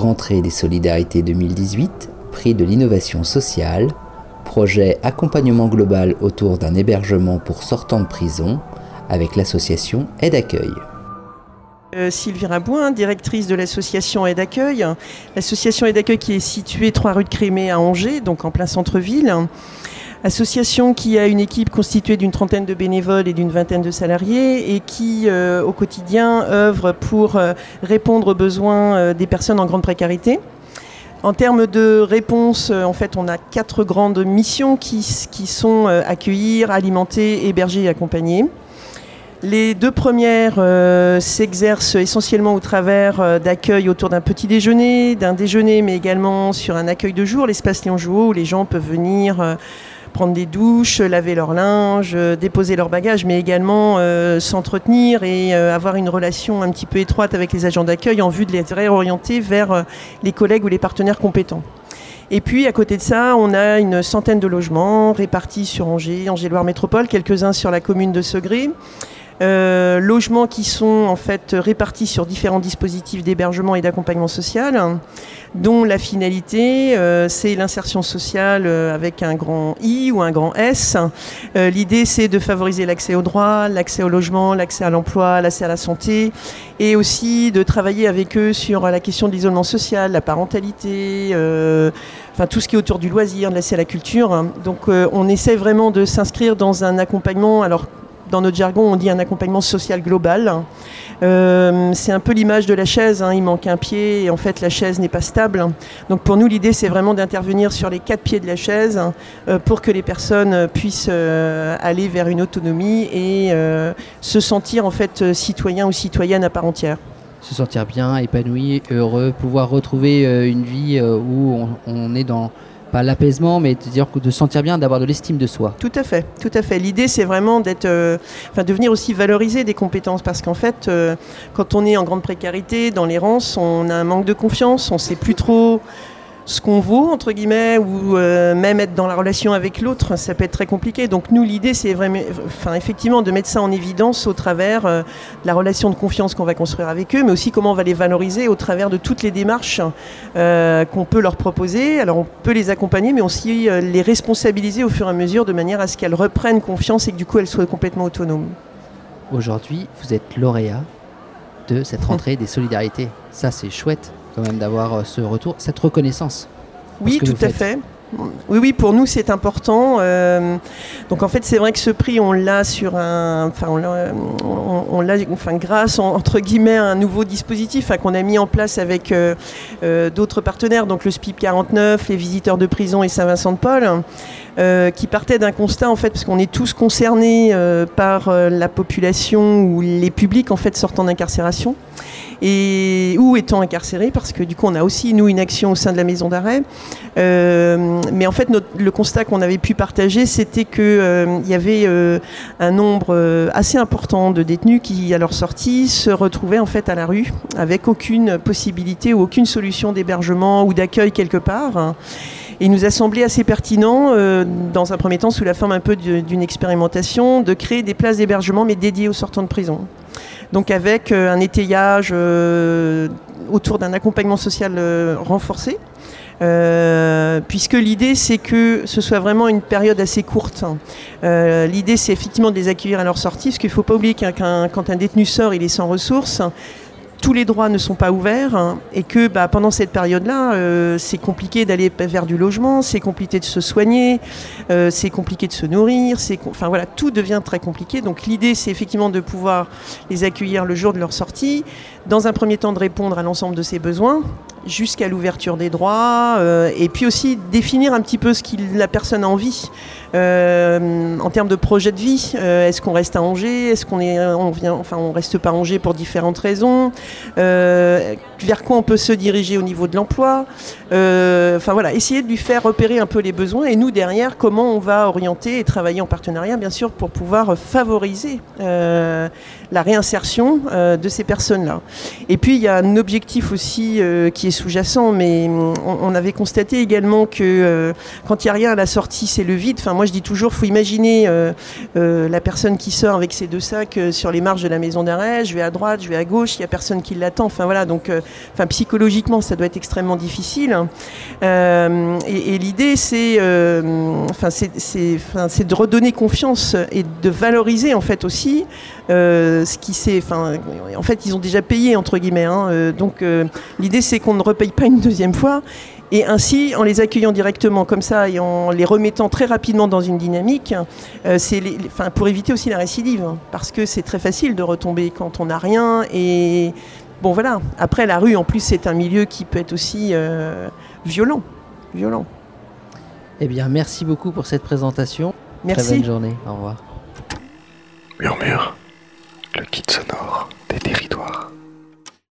Rentrée des Solidarités 2018, prix de l'innovation sociale, projet accompagnement global autour d'un hébergement pour sortants de prison avec l'association Aide Accueil. Euh, Sylvie Rabouin, directrice de l'association Aide Accueil. L'association Aide Accueil qui est située 3 rue de Crémé à Angers, donc en plein centre-ville. Association qui a une équipe constituée d'une trentaine de bénévoles et d'une vingtaine de salariés et qui, euh, au quotidien, œuvre pour euh, répondre aux besoins euh, des personnes en grande précarité. En termes de réponse, en fait, on a quatre grandes missions qui, sont accueillir, alimenter, héberger et accompagner. Les deux premières s'exercent essentiellement au travers d'accueil autour d'un petit déjeuner, d'un déjeuner, mais également sur un accueil de jour, l'espace Léon Jouot, où les gens peuvent venir prendre des douches, laver leur linge, euh, déposer leur bagages, mais également euh, s'entretenir et euh, avoir une relation un petit peu étroite avec les agents d'accueil en vue de les réorienter vers les collègues ou les partenaires compétents. Et puis à côté de ça, on a une centaine de logements répartis sur Angers, Angers-Loire Métropole, quelques-uns sur la commune de Segré. Euh, logements qui sont en fait répartis sur différents dispositifs d'hébergement et d'accompagnement social, dont la finalité, euh, c'est l'insertion sociale euh, avec un grand I ou un grand S. L'idée, c'est de favoriser l'accès au droit, l'accès au logement, l'accès à l'emploi, l'accès à la santé, et aussi de travailler avec eux sur la question de l'isolement social, la parentalité, enfin tout ce qui est autour du loisir, de l'accès à la culture. Donc on essaie vraiment de s'inscrire dans un accompagnement, alors dans notre jargon, on dit un accompagnement social global. Euh, c'est un peu l'image de la chaise, hein. il manque un pied et en fait la chaise n'est pas stable. Donc pour nous, l'idée c'est vraiment d'intervenir sur les quatre pieds de la chaise euh, pour que les personnes puissent euh, aller vers une autonomie et se sentir en fait citoyen ou citoyenne à part entière se sentir bien, épanoui, heureux, pouvoir retrouver une vie où on est dans pas l'apaisement, mais de, dire, de sentir bien, d'avoir de l'estime de soi. Tout à fait, tout à fait. L'idée, c'est vraiment d'être, euh, de venir aussi valoriser des compétences, parce qu'en fait, euh, quand on est en grande précarité, dans l'errance, on a un manque de confiance, on sait plus trop ce qu'on vaut, entre guillemets, ou euh, même être dans la relation avec l'autre, ça peut être très compliqué. Donc nous, l'idée, c'est vraiment, enfin, effectivement de mettre ça en évidence au travers euh, de la relation de confiance qu'on va construire avec eux, mais aussi comment on va les valoriser au travers de toutes les démarches euh, qu'on peut leur proposer. Alors on peut les accompagner, mais aussi les responsabiliser au fur et à mesure de manière à ce qu'elles reprennent confiance et que du coup elles soient complètement autonomes. Aujourd'hui, vous êtes lauréat de cette rentrée des solidarités. Ça, c'est chouette quand même d'avoir euh, ce retour, cette reconnaissance. Oui, tout à fait. Oui, oui, pour nous c'est important. Euh, donc en fait, c'est vrai que ce prix, on l'a sur un, enfin, on l'a, enfin, grâce entre guillemets à un nouveau dispositif qu'on a mis en place avec euh, d'autres partenaires, donc le SPIP 49, les visiteurs de prison et Saint-Vincent-de-Paul. Qui partait d'un constat en fait parce qu'on est tous concernés par la population ou les publics en fait sortant d'incarcération et ou étant incarcérés, parce que du coup on a aussi nous une action au sein de la maison d'arrêt. Euh, mais en fait le constat qu'on avait pu partager, c'était qu'il euh, y avait euh, un nombre assez important de détenus qui à leur sortie se retrouvaient en fait à la rue avec aucune possibilité ou aucune solution d'hébergement ou d'accueil quelque part. Il nous a semblé assez pertinent, dans un premier temps, sous la forme un peu d'une expérimentation, de créer des places d'hébergement, mais dédiées aux sortants de prison donc avec euh, un étayage euh, autour d'un accompagnement social euh, renforcé. puisque l'idée c'est que ce soit vraiment une période assez courte. l'idée c'est effectivement de les accueillir à leur sortie, parce qu'il ne faut pas oublier qu'un, quand un détenu sort, il est sans ressources tous les droits ne sont pas ouverts hein, et que bah, pendant cette période-là, euh, c'est compliqué d'aller vers du logement, c'est compliqué de se soigner, euh, c'est compliqué de se nourrir, enfin voilà, tout devient très compliqué. Donc l'idée, c'est effectivement de pouvoir les accueillir le jour de leur sortie, dans un premier temps de répondre à l'ensemble de ces besoins, jusqu'à l'ouverture des droits, euh, et puis aussi définir un petit peu ce que la personne a envie euh, en termes de projet de vie. Euh, est-ce qu'on reste à Angers? Est-ce qu'on est, on vient, enfin, on reste pas à Angers pour différentes raisons? Vers quoi on peut se diriger au niveau de l'emploi? Enfin voilà, essayer de lui faire repérer un peu les besoins, et nous derrière, comment on va orienter et travailler en partenariat, bien sûr, pour pouvoir favoriser la réinsertion de ces personnes-là. Et puis il y a un objectif aussi qui est sous-jacent, mais hum, on, avait constaté également que euh, quand il n'y a rien à la sortie, c'est le vide. Enfin, moi, je dis toujours, faut imaginer euh, la personne qui sort avec ses deux sacs sur les marges de la maison d'arrêt. Je vais à droite, je vais à gauche, il n'y a personne qui l'attend. Enfin voilà, donc, psychologiquement, ça doit être extrêmement difficile. et, l'idée, c'est, de redonner confiance et de valoriser en fait aussi ce qui s'est, en fait, ils ont déjà payé entre guillemets. Hein, donc l'idée, c'est qu'on ne repaye pas une deuxième fois. Et ainsi, en les accueillant directement comme ça et en les remettant très rapidement dans une dynamique, euh, c'est pour éviter aussi la récidive. Hein, parce que c'est très facile de retomber quand on n'a rien. Et bon, voilà. Après, la rue, en plus, c'est un milieu qui peut être aussi euh, violent. violent. Eh bien, merci beaucoup pour cette présentation. Merci. Très bonne journée. Au revoir. Murmure, le kit sonore des territoires.